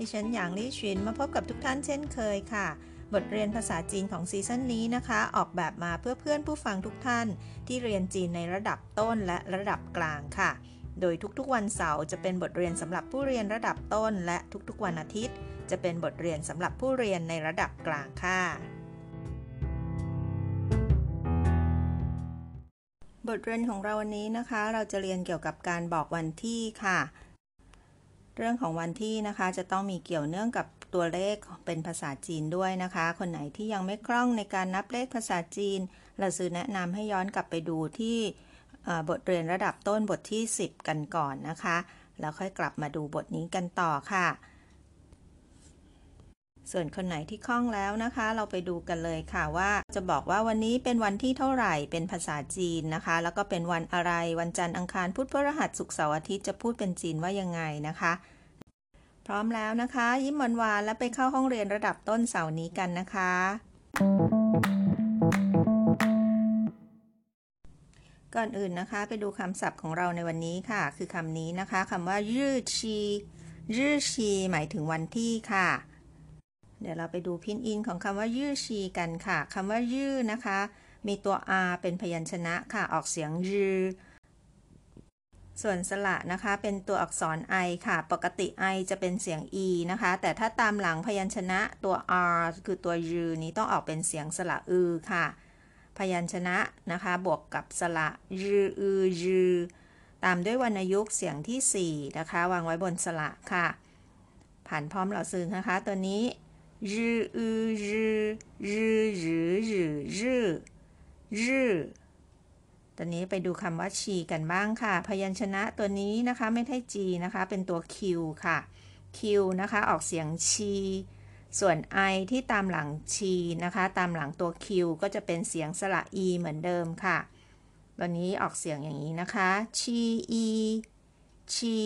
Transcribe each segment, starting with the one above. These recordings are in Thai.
ดิฉันหยางลี่ชินมาพบกับทุกท่านเช่นเคยค่ะ บทเรียนภาษาจีนของซีซั่นนี้นะคะ ออกแบบมาเพื่อเพื่อนผู้ฟังทุกท่าน ที่เรียนจีนในระดับต้นและระดับกลางค่ะ โดยทุกๆวันเสาร์จะเป็นบทเรียนสำหรับผู้เรียนระดับต้น และทุกๆวันอาทิตย์ จะเป็นบทเรียนสำหรับผู้เรียนในระดับกลางค่ะบทเรียนของเราวันนี้นะคะ เราจะเรียนเกี่ยวกับการบอกวันที่ค่ะ เรื่องของวันที่นะคะจะต้องมีเกี่ยวเนื่องกับตัวเลขเป็นภาษาจีนด้วยนะคะ คนไหนที่ยังไม่คล่องในการนับเลขภาษาจีนเราซื้อแนะนำให้ย้อนกลับไปดูที่บทเรียนระดับต้นบทที่ 10 กันก่อนนะคะ แล้วค่อยกลับมาดูบทนี้กันต่อค่ะ ส่วนคนไหนที่คล่องแล้วนะคะ เราไปดูกันเลยค่ะว่าจะบอกว่าวันนี้เป็นวันที่เท่าไหร่เป็นภาษาจีนนะคะ แล้วก็เป็นวันอะไรวันจันทร์อังคารพุธพฤหัสศุกร์เสาร์อาทิตย์จะพูดเป็นจีนว่ายังไงนะคะ พร้อมแล้วนะคะ ยิ้มหวานวานและไปเข้าห้องเรียนระดับต้นเสาร์นี้กันนะคะ ก่อนอื่นนะคะ ไปดูคำศัพท์ของเราในวันนี้ค่ะ คือคำนี้นะคะคำว่ายืดชียืดชีหมายถึงวันที่ค่ะ เดี๋ยวเราไปดูพินอินของคำว่ายืดชีกันค่ะคำว่ายืดนะคะ มีตัว r เป็นพยัญชนะค่ะออกเสียงยือ ส่วนสระนะคะเป็นตัวอักษร i ค่ะ ปกติ i จะเป็นเสียง e นะคะ แต่ถ้าตามหลังพยัญชนะตัว r คือตัวยืนี้ต้องออกเป็นเสียงสระอือค่ะ พยัญชนะนะคะ บวกกับสระยืออือยือตามด้วยวรรณยุกต์เสียงที่ 4 นะคะ วางไว้บนสระค่ะ ผ่านพร้อมเหล่าซื้อนะคะ ตัวนี้ยืออือยือยือยือยือยือยือ ตอนนี้ไปดูคำว่าชีกันบ้างค่ะ พยัญชนะตัวนี้นะคะไม่ใช่จีนะคะ เป็นตัวคิวค่ะคิวนะคะออกเสียงชี ส่วน i ที่ตามหลังชีนะคะ ตามหลังตัวคิวก็จะเป็นเสียงสระ e เหมือนเดิมค่ะ ตัวนี้ออกเสียงอย่างนี้นะคะ ชีอีชี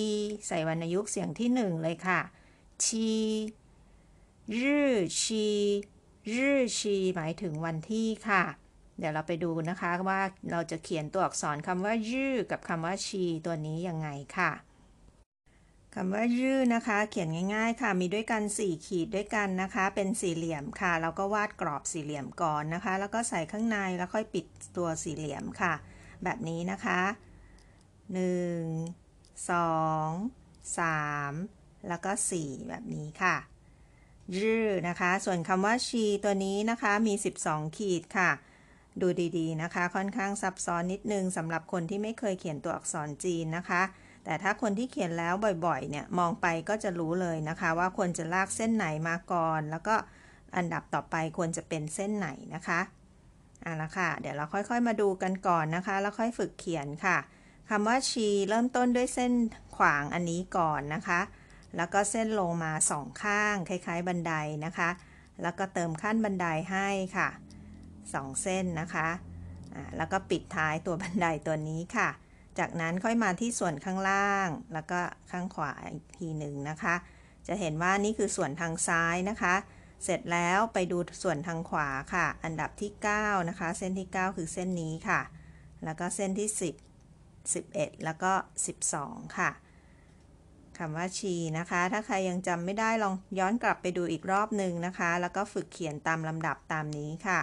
ใส่วรรณยุกต์เสียงที่หนึ่งเลยค่ะ ชีรือชีรือชีหมายถึงวันที่ค่ะ เดี๋ยวเราไปดูนะคะว่าเราจะเขียนตัวอักษรคำว่ายื้อกับคำว่าชี ตัวนี้ยังไงค่ะคำว่ายื้อนะคะ เขียนง่าย ๆ ค่ะ มีด้วยกัน 4 ขีดด้วยกันนะคะ เป็นสี่เหลี่ยมค่ะเราก็วาดกรอบสี่เหลี่ยมก่อนนะคะ แล้วก็ใส่ข้างในแล้วค่อยปิดตัวสี่เหลี่ยมค่ะ แบบนี้นะคะ 1 2 3 แล้วก็ 4 แบบนี้ค่ะยื้อนะคะ ส่วนคำว่าชีตัวนี้นะคะมี 12 ขีดค่ะ ดูดีๆนะคะ ค่อนข้างซับซ้อนนิดนึงสำหรับคนที่ไม่เคยเขียนตัวอักษรจีนนะคะ แต่ถ้าคนที่เขียนแล้วบ่อยๆ เนี่ยมองไปก็จะรู้เลยนะคะ ว่าควรจะลากเส้นไหนมาก่อน แล้วก็อันดับต่อไปควรจะเป็นเส้นไหนนะคะอะละค่ะ เดี๋ยวเราค่อยๆ มาดูกันก่อนนะคะ แล้วค่อยฝึกเขียนค่ะคำว่าชีเริ่มต้นด้วยเส้นขวางอันนี้ก่อนนะคะ แล้วก็เส้นลงมาสองข้าง คล้ายๆ บันไดนะคะ แล้วก็เติมขั้นบันไดให้ค่ะ 2 เส้นนะคะแล้วก็ปิดท้ายตัวบันไดตัวนี้ค่ะ จากนั้นค่อยมาที่ส่วนข้างล่าง แล้วก็ข้างขวาอีกทีหนึ่งนะคะ จะเห็นว่านี่คือส่วนทางซ้ายนะคะ เสร็จแล้วไปดูส่วนทางขวาค่ะ อันดับที่ 9 นะคะ เส้นที่ 9 คือเส้นนี้ค่ะ แล้วก็เส้นที่ 10 11 แล้วก็ 12 ค่ะคำว่าชีนะคะ ถ้าใครยังจำไม่ได้ลองย้อนกลับไปดูอีกรอบหนึ่งนะคะ แล้วก็ฝึกเขียนตามลำดับตามนี้ค่ะ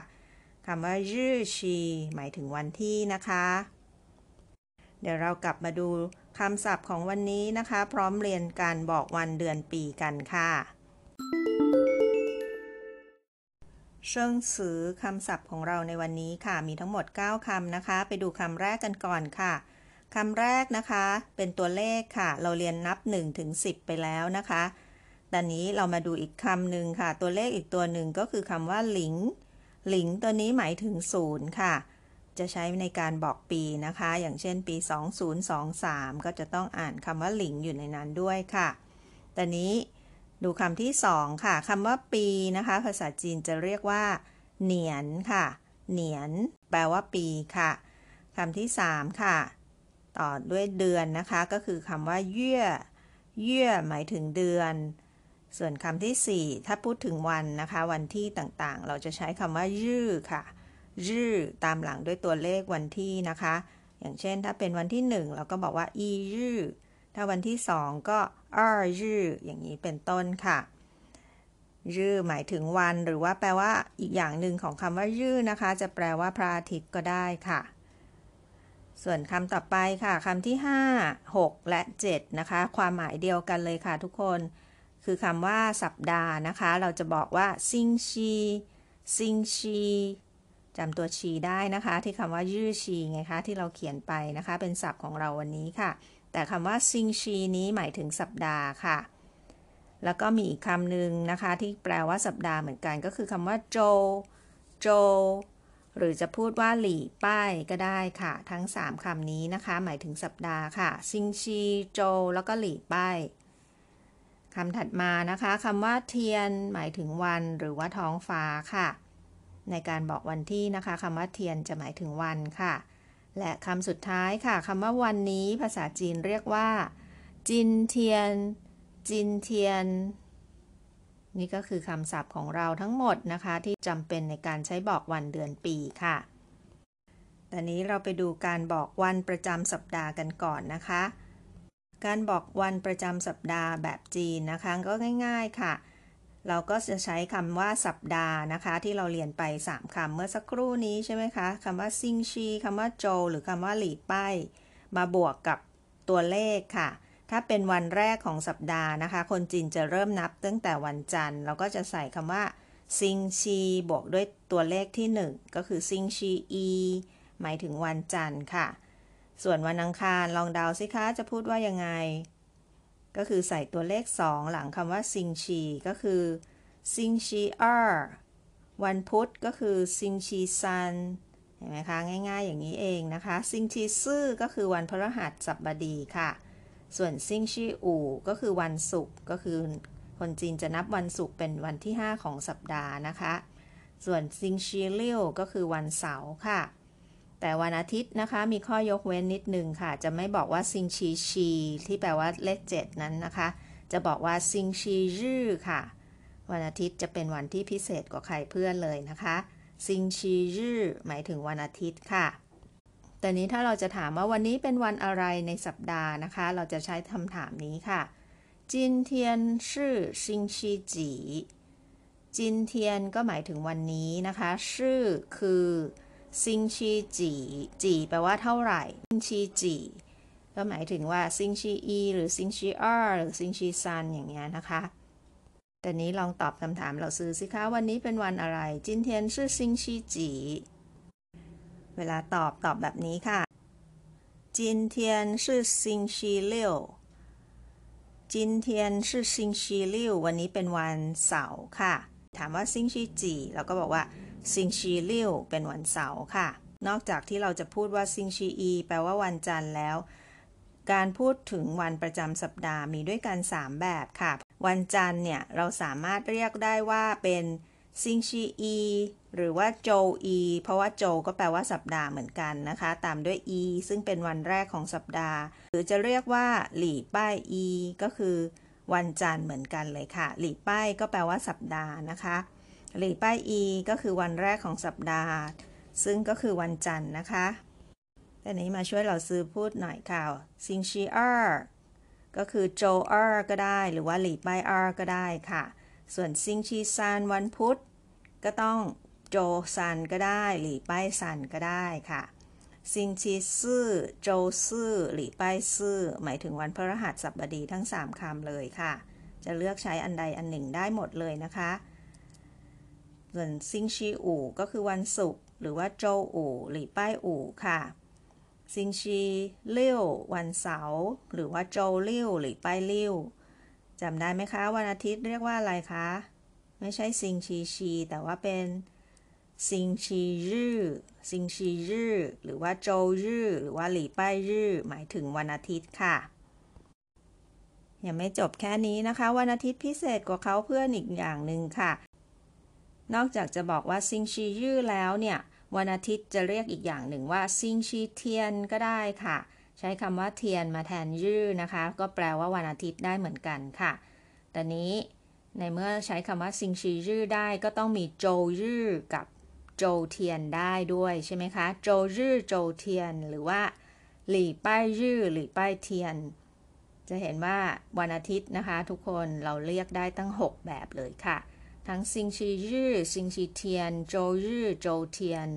คำว่ายื้อชีหมายถึงวันที่นะคะ เดี๋ยวเรากลับมาดูคำศัพท์ของวันนี้นะคะ พร้อมเรียนการบอกวันเดือนปีกันค่ะเชิงสือคำศัพท์ของเราในวันนี้ค่ะ มีทั้งหมด 9คำนะคะ ไปดูคำแรกกันก่อนค่ะคำแรกนะคะ เป็นตัวเลขค่ะ เราเรียนนับ1ถึง10 ไปแล้วนะคะตอนนี้เรามาดูอีกคำหนึ่งค่ะ ตัวเลขอีกตัวหนึ่งก็คือคำว่าหลิง หลิงตัวนี้หมายถึงศูนย์ค่ะ จะใช้ในการบอกปีนะคะ อย่างเช่นปี 2023 ก็จะต้องอ่านคำว่าหลิงอยู่ในนั้นด้วยค่ะตอนนี้ดูคำที่สองค่ะคำว่าปีนะคะ ภาษาจีนจะเรียกว่า เหนียนค่ะ เหนียน แปลว่าปีค่ะคำที่สามค่ะ ต่อด้วยเดือนนะคะ ก็คือคำว่าเยื่อเยื่อหมายถึงเดือน ส่วนคำที่สี่ถ้าพูดถึงวันนะคะ วันที่ต่างๆ เราจะใช้คำว่ายื่อค่ะยื่อตามหลังด้วยตัวเลขวันที่นะคะ อย่างเช่นถ้าเป็นวันที่หนึ่งเราก็บอกว่าอียื่อถ้าวันที่สองก็อ้อยื่ออย่างนี้เป็นต้นค่ะยื่อหมายถึงวันหรือว่าแปลว่าอีกอย่างหนึ่งของคำว่ายื่อนะคะ จะแปลว่าพระอาทิตย์ก็ได้ค่ะ ส่วนคำต่อไปค่ะคำที่ 5 6 และ 7 นะคะ ความหมายเดียวกันเลยค่ะทุกคน คือคำว่าสัปดาห์นะคะ เราจะบอกว่าซิงชีซิงชีจำตัวชีได้นะคะ ที่คำว่ายื่อชีไงคะ ที่เราเขียนไปนะคะ เป็นศัพท์ของเราวันนี้ค่ะ แต่คำว่าซิงชีนี้หมายถึงสัปดาห์ค่ะ แล้วก็มีอีกคำหนึ่งนะคะ ที่แปลว่าสัปดาห์เหมือนกัน ก็คือคำว่าโจ โจ หรือจะพูดว่าหลี่ป้ายก็ได้ค่ะ ทั้ง 3คำนี้นะคะ หมายถึงสัปดาห์ค่ะ ซิงชี โจ แล้วก็หลี่ป้าย คำถัดมานะคะคำว่าเทียนหมายถึงวันหรือว่าท้องฟ้าค่ะ ในการบอกวันที่นะคะคำว่าเทียนจะหมายถึงวันค่ะ และคำสุดท้ายค่ะคำว่าวันนี้ภาษาจีนเรียกว่า จินเทียน จินเทียน นี่ก็คือคำศัพท์ของเราทั้งหมดนะคะ ที่จำเป็นในการใช้บอกวันเดือนปีค่ะตอนนี้เราไปดูการบอกวันประจำสัปดาห์กันก่อนนะคะ การบอกวันประจำสัปดาห์แบบจีนนะคะ ก็ง่าย ๆค่ะ เราก็จะใช้คำว่าสัปดาห์นะคะ ที่เราเรียนไป 3คำเมื่อสักครู่นี้ใช่ไหมคะคำว่าซิงชีคำว่าโจ หรือคำว่าหลีป้ายมาบวกกับตัวเลขค่ะ ถ้าเป็นวันแรกของสัปดาห์นะคะ คนจีนจะเริ่มนับตั้งแต่วันจันทร์ เราก็จะใส่คำว่าซิงชีบวกด้วยตัวเลขที่ 1 ก็คือซิงชีอีหมายถึงวันจันทร์ค่ะ ส่วนวันอังคารลองเดาสิคะจะพูดว่ายังไง ก็คือใส่ตัวเลข 2 หลังคำว่าซิงชีก็คือ星期二วันพุธก็คือ星期三เห็นไหมคะ ง่ายๆอย่างนี้เองนะคะ 星期四ก็คือวันพฤหัสบดีค่ะ ส่วน星期五ก็คือวันศุกร์ก็คือคนจีนจะนับวันศุกร์เป็นวันที่ 5 ของสัปดาห์นะคะ ส่วน星期六ก็คือวันเสาร์ค่ะ แต่วันอาทิตย์นะคะ มีข้อยกเว้นนิดนึงค่ะ จะไม่บอกว่า星期七ที่แปลว่าเลขเจ็ดนั้นนะคะ จะบอกว่า星期日ค่ะ วันอาทิตย์จะเป็นวันที่พิเศษกว่าใครเพื่อนเลยนะคะ星期日หมายถึงวันอาทิตย์ค่ะแต่นี้ถ้าเราจะถามว่าวันนี้เป็นวันอะไรในสัปดาห์นะคะ เราจะใช้คำถามนี้ค่ะ今天是星期几 今天ก็หมายถึงวันนี้นะคะ 是 คือ 星期จีจีแปลว่าเท่าไหร่ 星期几ก็หมายถึงว่า星期一หรือ星期二หรือ星期三อย่างเงี้ยนะคะแต่นี้ลองตอบคำถาม老师สิคะ วันนี้เป็นวันอะไร 今天是星期几 เวลาตอบตอบแบบนี้ค่ะ 今天是星期六 今天是星期六วันนี้เป็นวันเสาร์ค่ะ ถามว่าซิงชีจีเราก็บอกว่า ซิงชีเลี่ยวเป็นวันเสาร์ค่ะ นอกจากที่เราจะพูดว่าซิงชีอีแปลว่าวันจันทร์แล้ว การพูดถึงวันประจำสัปดาห์มีด้วยกัน 3 แบบค่ะ วันจันทร์เนี่ย เราสามารถเรียกได้ว่าเป็นซิงชีอีหรือว่าโจอีเพราะว่าโจก็แปลว่าสัปดาห์เหมือนกันนะคะ ตามด้วยอีซึ่งเป็นวันแรกของสัปดาห์ หรือจะเรียกว่า หลี่ป้ายอีก็คือ วันจันทร์เหมือนกันเลยค่ะ 礼拜ก็แปลว่าสัปดาห์นะคะ 礼拜一ก็คือวันแรกของสัปดาห์ ซึ่งก็คือวันจันทร์นะคะแต่นี้มาช่วย老师พูดหน่อยค่ะ星期二ก็คือ周二ก็ได้หรือว่า礼拜二ก็ได้ค่ะ ส่วน星期三วันพุธก็ต้อง周三ก็ได้ 礼拜三ก็ได้ค่ะ星期四 周四 礼拜四หมายถึงวันพฤหัสบดีทั้ง 3คำเลยค่ะ จะเลือกใช้อันใดอันหนึ่งได้หมดเลยนะคะ ส่วน星期五ก็คือวันศุกร์หรือว่า周五 礼拜五ค่ะ 星期六วันเสาร์หรือว่า周六 礼拜六จำได้ไหมคะ วันอาทิตย์เรียกว่าอะไรคะ ไม่ใช่星期七 แต่ว่าเป็นซิงชีรื่อซิงชีรื่อหรือว่าโจรื่อหรือว่าหลี่ป้ายรื่อหมายถึงวันอาทิตย์ค่ะ ยังไม่จบแค่นี้นะคะ วันอาทิตย์พิเศษกว่าเขาเพื่อนอีกอย่างหนึ่งค่ะ นอกจากจะบอกว่าซิงชียื่อแล้วเนี่ย วันอาทิตย์จะเรียกอีกอย่างหนึ่งว่าซิงชีเทียนก็ได้ค่ะ ใช้คำว่าเทียนมาแทนยื่อนะคะ ก็แปลว่าวันอาทิตย์ได้เหมือนกันค่ะแต่นี้ในเมื่อใช้คำว่า星期日 ได้ก็ต้องมี 周日 กับ 周天 ได้ด้วยใช่ไหมคะ周日 周天 หรือว่า 礼拜日 礼拜天 จะเห็นว่าวันอาทิตย์นะคะ ทุกคนเราเรียกได้ตั้ง 6 แบบเลยค่ะ ทั้ง星期日 星期天 周日 周天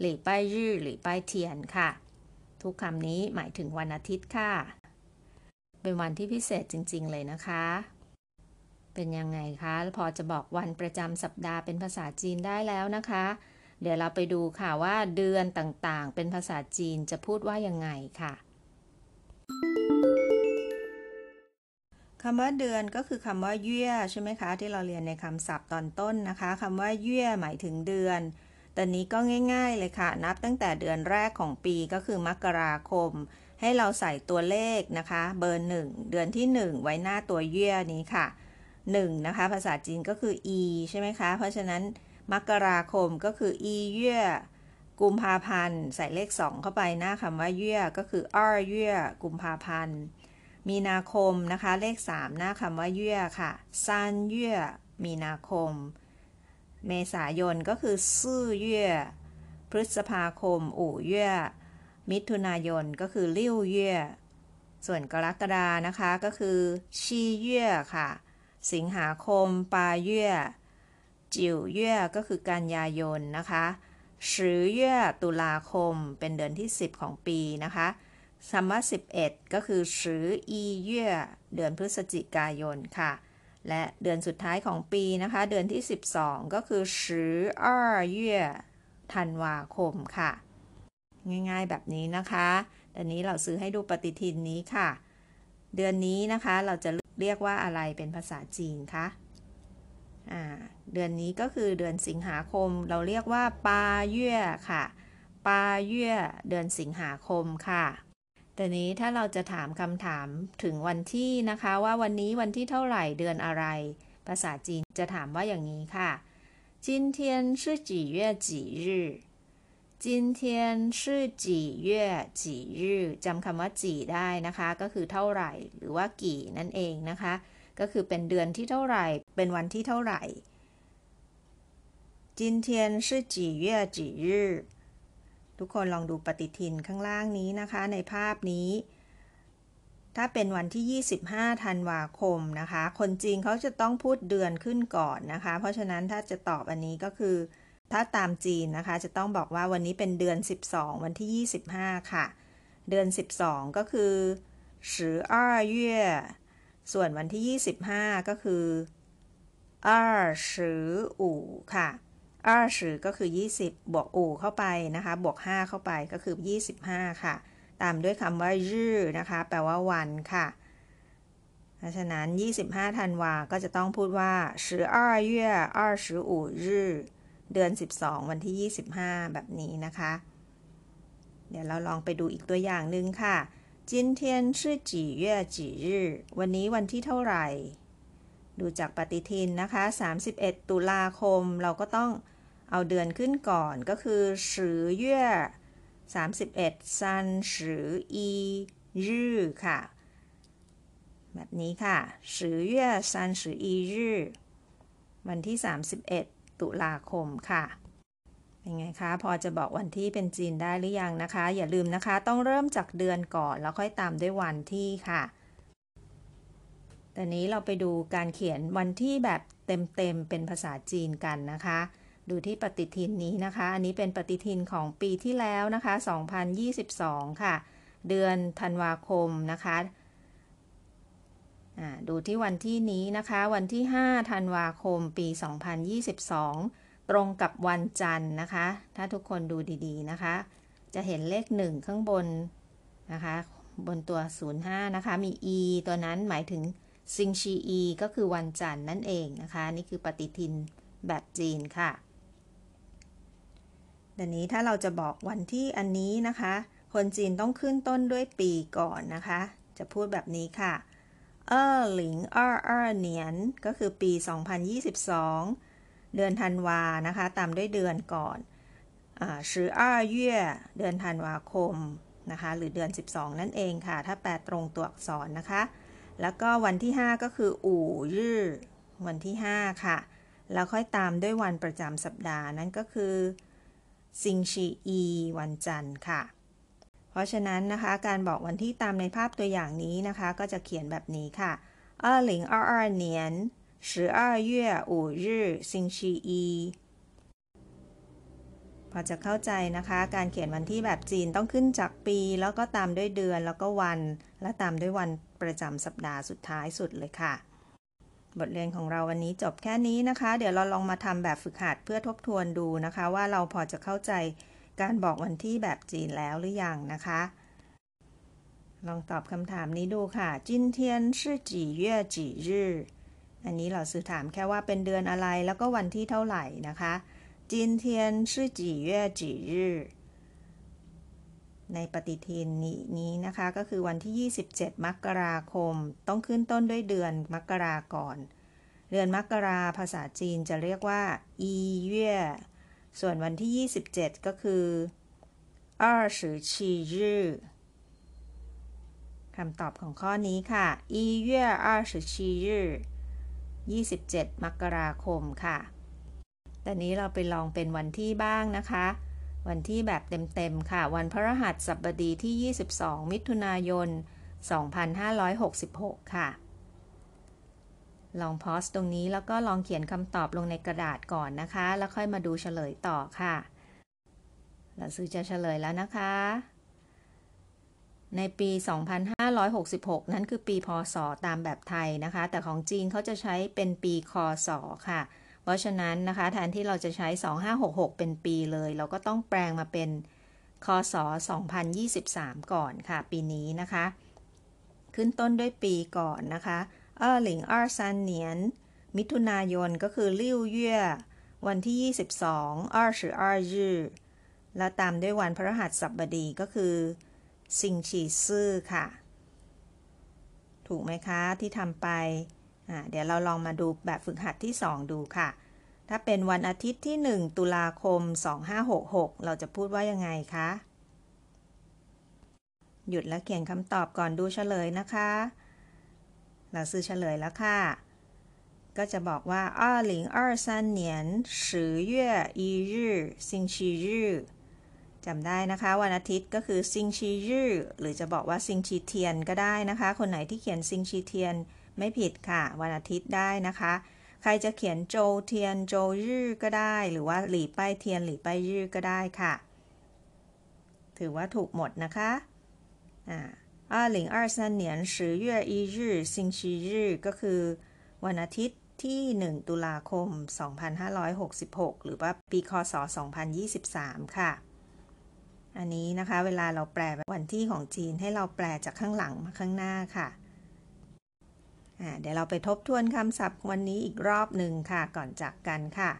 礼拜日 礼拜天 ค่ะ ทุกคำนี้หมายถึงวันอาทิตย์ค่ะ เป็นวันที่พิเศษจริง ๆ เลยนะคะ เป็นยังไงคะ พอจะบอกวันประจำสัปดาห์เป็นภาษาจีนได้แล้วนะคะ เดี๋ยวเราไปดูค่ะว่าเดือนต่างๆ เป็นภาษาจีนจะพูดว่ายังไงค่ะ คำว่าเดือนก็คือคำว่าเยื่อใช่ไหมคะ ที่เราเรียนในคำศัพท์ตอนต้นนะคะคำว่าเยื่อหมายถึงเดือนแต่นี้ก็ง่าย ๆ เลยค่ะ นับตั้งแต่เดือนแรกของปีก็คือมกราคม ให้เราใส่ตัวเลขนะคะ เบอร์หนึ่งเดือนที่ 1 ไว้หน้าตัวเยื่อนี้ค่ะ1นะคะ ภาษาจีนก็คือ e ใช่ไหมคะ เพราะฉะนั้นมกราคมก็คืออีเยื่อกุมภาพันธ์ ใส่เลข 2 เข้าไปหน้าคำว่าเยื่อก็คืออ้อเยื่อกุมภาพันธ์ มีนาคมนะคะ เลข 3 หน้าคำว่าเยื่อค่ะซันเยื่อมีนาคม เมษายนก็คือซื่อเยื่อ พฤษภาคม อู่เยื่อ มิถุนายนก็คือลิ้วเยื่อ ส่วนกรกฎานะคะก็คือชีเยื่อค่ะ สิงหาคม ปาเยื่อ จิวเยื่อก็คือกันยายนนะคะสือเยื่อตุลาคมเป็นเดือนที่ 10 ของปีนะคะ ซัมว่า 11 ก็คือสืออีเย่เดือนพฤศจิกายนค่ะ และเดือนสุดท้ายของปีนะคะ เดือนที่ 12 ก็คือสืออ้อเย่ธันวาคมค่ะ ง่ายๆแบบนี้นะคะตอนนี้เราซื้อให้ดูปฏิทินนี้ค่ะ เดือนนี้นะคะเราจะเรียกว่าอะไรเป็นภาษาจีนคะเดือนนี้ก็คือเดือนสิงหาคม เราเรียกว่าปาเย่ค่ะ ปาเย่เดือนสิงหาคมค่ะ แต่นี้ถ้าเราจะถามคำถามถึงวันที่นะคะ ว่าวันนี้วันที่เท่าไหร่เดือนอะไร ภาษาจีนจะถามว่าอย่างนี้ค่ะ今天是几月几日今天是几月几日จำคำว่าจีได้นะคะ ก็คือเท่าไหร่ หรือว่ากี่นั่นเองนะคะก็คือเป็นเดือนที่เท่าไหร่ เป็นวันที่เท่าไหร่今天是几月几日 ทุกคนลองดูปฏิทินข้างล่างนี้นะคะ ในภาพนี้ ถ้าเป็นวันที่ 25 ธันวาคมนะคะ คนจีนเขาจะต้องพูดเดือนขึ้นก่อนนะคะ เพราะฉะนั้นถ้าจะตอบอันนี้ก็คือ ถ้าตามจีนนะคะ จะต้องบอกว่าวันนี้เป็นเดือน 12 วันที่ 25 ค่ะ เดือน 12 ก็คือสืออ้าเย่ส่วนวันที่ 25 ก็คืออ้าสืออู่ค่ะ อาสือก็คือ 20 บวกอูเข้าไปนะคะ บวก 5 เข้าไปก็คือ 25 ค่ะ ตามด้วยคำว่ายืนะคะ แปลว่าวันค่ะ เพราะฉะนั้น 25ธันวา ก็จะต้องพูดว่า12月25日เดือน 12 วันที่ 25 แบบนี้นะคะ เดี๋ยวเราลองไปดูอีกตัวอย่างหนึ่งค่ะจินเทียนชื่อจีเย่จีรื้วันนี้วันที่เท่าไหร่ ดูจากปฏิทินนะคะ 31 ตุลาคมเราก็ต้อง เอาเดือนขึ้นก่อนก็คือสือเย่สามสิบเอ็ดซันสืออียื้อค่ะ แบบนี้ค่ะสือเย่ซันสืออียื้อวันที่ 31 ตุลาคมค่ะเป็นไงคะ พอจะบอกวันที่เป็นจีนได้หรือยังนะคะ อย่าลืมนะคะ ต้องเริ่มจากเดือนก่อน แล้วค่อยตามด้วยวันที่ค่ะตอนนี้เราไปดูการเขียนวันที่แบบเต็มๆ เป็นภาษาจีนกันนะคะ ดูที่ปฏิทินนี้นะคะ อันนี้เป็นปฏิทินของปีที่แล้วนะคะ 2022 ค่ะ เดือนธันวาคมนะคะดูที่วันที่นี้นะคะ วันที่ 5 ธันวาคม ปี 2022 ตรงกับวันจันทร์นะคะ ถ้าทุกคนดูดีๆนะคะ จะเห็นเลข 1 ข้างบนนะคะ บนตัว 05 นะคะ มี e ตัวนั้นหมายถึงซิงชีอีก็คือวันจันทร์นั่นเองนะคะ นี่คือปฏิทินแบบจีนค่ะ ดังนี้ถ้าเราจะบอกวันที่อันนี้นะคะ คนจีนต้องขึ้นต้นด้วยปีก่อนนะคะ จะพูดแบบนี้ค่ะเออหลิงเออเออเหนียนก็คือปี 2022 เดือนธันวานะคะ ตามด้วยเดือนก่อนอ่าชื่ออ้าเย่เดือนธันวาคมนะคะ หรือเดือน 12 นั่นเองค่ะ ถ้าแปลตรงตัวอักษรนะคะ แล้วก็วันที่ 5 ก็คือ อู่ยื่อวันที่ 5 ค่ะ แล้วค่อยตามด้วยวันประจำสัปดาห์นั่นก็คือ ซิงชีอีวันจันทร์ค่ะ เพราะฉะนั้นนะคะ การบอกวันที่ตามในภาพตัวอย่างนี้นะคะ ก็จะเขียนแบบนี้ค่ะ二零二二年十二月五日星期一พอจะเข้าใจนะคะ การเขียนวันที่แบบจีนต้องขึ้นจากปี แล้วก็ตามด้วยเดือนแล้วก็วัน และตามด้วยวันประจำสัปดาห์สุดท้ายสุดเลยค่ะ บทเรียนของเราวันนี้จบแค่นี้นะคะ เดี๋ยวเราลองมาทำแบบฝึกหัดเพื่อทบทวนดูนะคะ ว่าเราพอจะเข้าใจการบอกวันที่แบบจีนแล้วหรือยังนะคะ ลองตอบคำถามนี้ดูค่ะจินเทียนชื่อจีเย่จีรื่ออันนี้เราสื่อถามแค่ว่าเป็นเดือนอะไรแล้วก็วันที่เท่าไหร่นะคะจินเทียนชื่อจีเย่จีรื่ ในปฏิทินนี้นะคะ ก็คือวันที่ 27 มกราคม ต้องขึ้นต้นด้วยเดือนมกราก่อน เดือนมกราภาษาจีนจะเรียกว่าอีเย่ส่วนวันที่ 27 ก็คือ二十七日คำตอบของข้อนี้ค่ะอีเย่二十七日27 มกราคมค่ะแต่นี้เราไปลองเป็นวันที่บ้างนะคะ วันที่แบบเต็มๆ ค่ะ วันพระรหัสบดีที่ 22 มิถุนายน 2566 ค่ะ ลองพอสตรงนี้แล้วก็ลองเขียนคำตอบลงในกระดาษก่อนนะคะ แล้วค่อยมาดูเฉลยต่อค่ะเราซื้อจะเฉลยแล้วนะคะ ในปี 2566 นั้นคือปีพศตามแบบไทยนะคะ แต่ของจีนเขาจะใช้เป็นปีคศค่ะ เพราะฉะนั้นนะคะแทนที่เราจะใช้ 2566 เป็นปีเลย เราก็ต้องแปลงมาเป็นคศ 2023 ก่อนค่ะ ปีนี้นะคะ ขึ้นต้นด้วยปีก่อนนะคะเออหลิงอร์ซันเนียน มิถุนายนก็คือลิ่วเย่วันที่ 22อร์ชืออร์ยืและตามด้วยวันพระหัสบดีก็คือซิงชีซื่อค่ะ ถูกไหมคะที่ทำไป เดี๋ยวเราลองมาดูแบบฝึกหัดที่ 2 ดูค่ะ ถ้าเป็นวันอาทิตย์ที่ 1 ตุลาคม 2566 เราจะพูดว่ายังไงคะ หยุดแล้วเขียนคำตอบก่อนดูเฉลยนะคะ เราซื้อเฉลยแล้วค่ะ ก็จะบอกว่า2023年10月1日星期日จำได้นะคะ วันอาทิตย์ก็คือซิงชียืหรือจะบอกว่าซิงชีเทียนก็ได้นะคะ คนไหนที่เขียนซิงชีเทียน ไม่ผิดค่ะ วันอาทิตย์ได้นะคะ ใครจะเขียนโจเทียนโจยื่ก็ได้ หรือว่าหลีป้ายเทียนหลีป้ายยื่ก็ได้ค่ะ ถือว่าถูกหมดนะคะอ่า二零二三年十月一日星期日ก็คือ วันอาทิตย์ที่ 1 ตุลาคม 2566 หรือว่าปีคศ 2023 ค่ะ อันนี้นะคะ เวลาเราแปลวันที่ของจีนให้เราแปลจากข้างหลังมาข้างหน้าค่ะ เดี๋ยวเราไปทบทวนคำศัพท์วันนี้อีกรอบหนึ่งค่ะ ก่อนจากกันค่ะ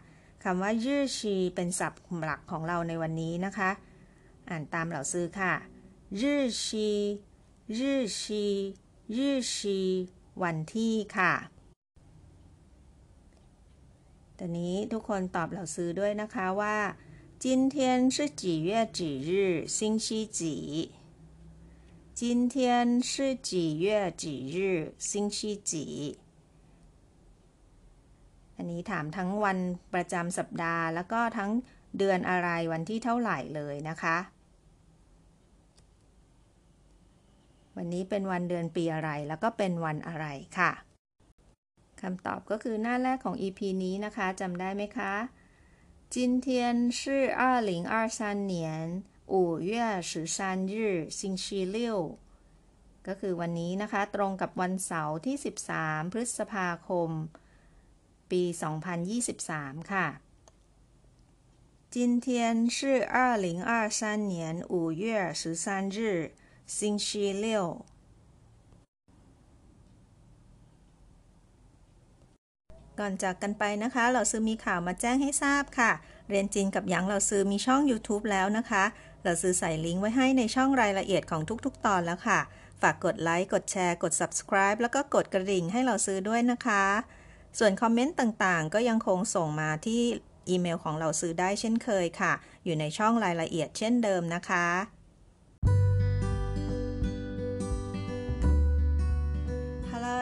คำว่ายือชีเป็นศัพท์หลักของเราในวันนี้นะคะ อ่านตามเหล่าซื้อค่ะยือชียือชียือชีวันที่ค่ะตอนนี้ทุกคนตอบเหล่าซื้อด้วยนะคะว่า今天是几月几日星期几 今天是几月几日星期几อันนี้ถามทั้งวันประจำสัปดาห์ แล้วก็ทั้งเดือนอะไรวันที่เท่าไหร่เลยนะคะ วันนี้เป็นวันเดือนปีอะไรแล้วก็เป็นวันอะไรค่ะคำตอบก็คือหน้าแรกของ EP นี้นะคะจำได้ไหมคะ今天是二零二三年 五月十三日星期六ก็คือวันนี้นะคะ ตรงกับวันเสาร์ที่ 13 พฤษภาคม ปี 2023 ค่ะ今天是二零二三年五月十三日星期六ก่อนจากกันไปนะคะ เราซื้อมีข่าวมาแจ้งให้ทราบค่ะ เรียนจีนกับหยางเราซื้อมีช่อง YouTube แล้วนะคะ เราซื้อใส่ลิงก์ไว้ให้ในช่องรายละเอียดของทุกๆ ตอนแล้วค่ะ ฝากกดไลค์ กดแชร์ กด subscribe แล้วก็กดกระดิ่งให้เราซื้อด้วยนะคะ ส่วนคอมเมนต์ต่างๆ ก็ยังคงส่งมาที่อีเมลของเราซื้อได้เช่นเคยค่ะ อยู่ในช่องรายละเอียดเช่นเดิมนะคะ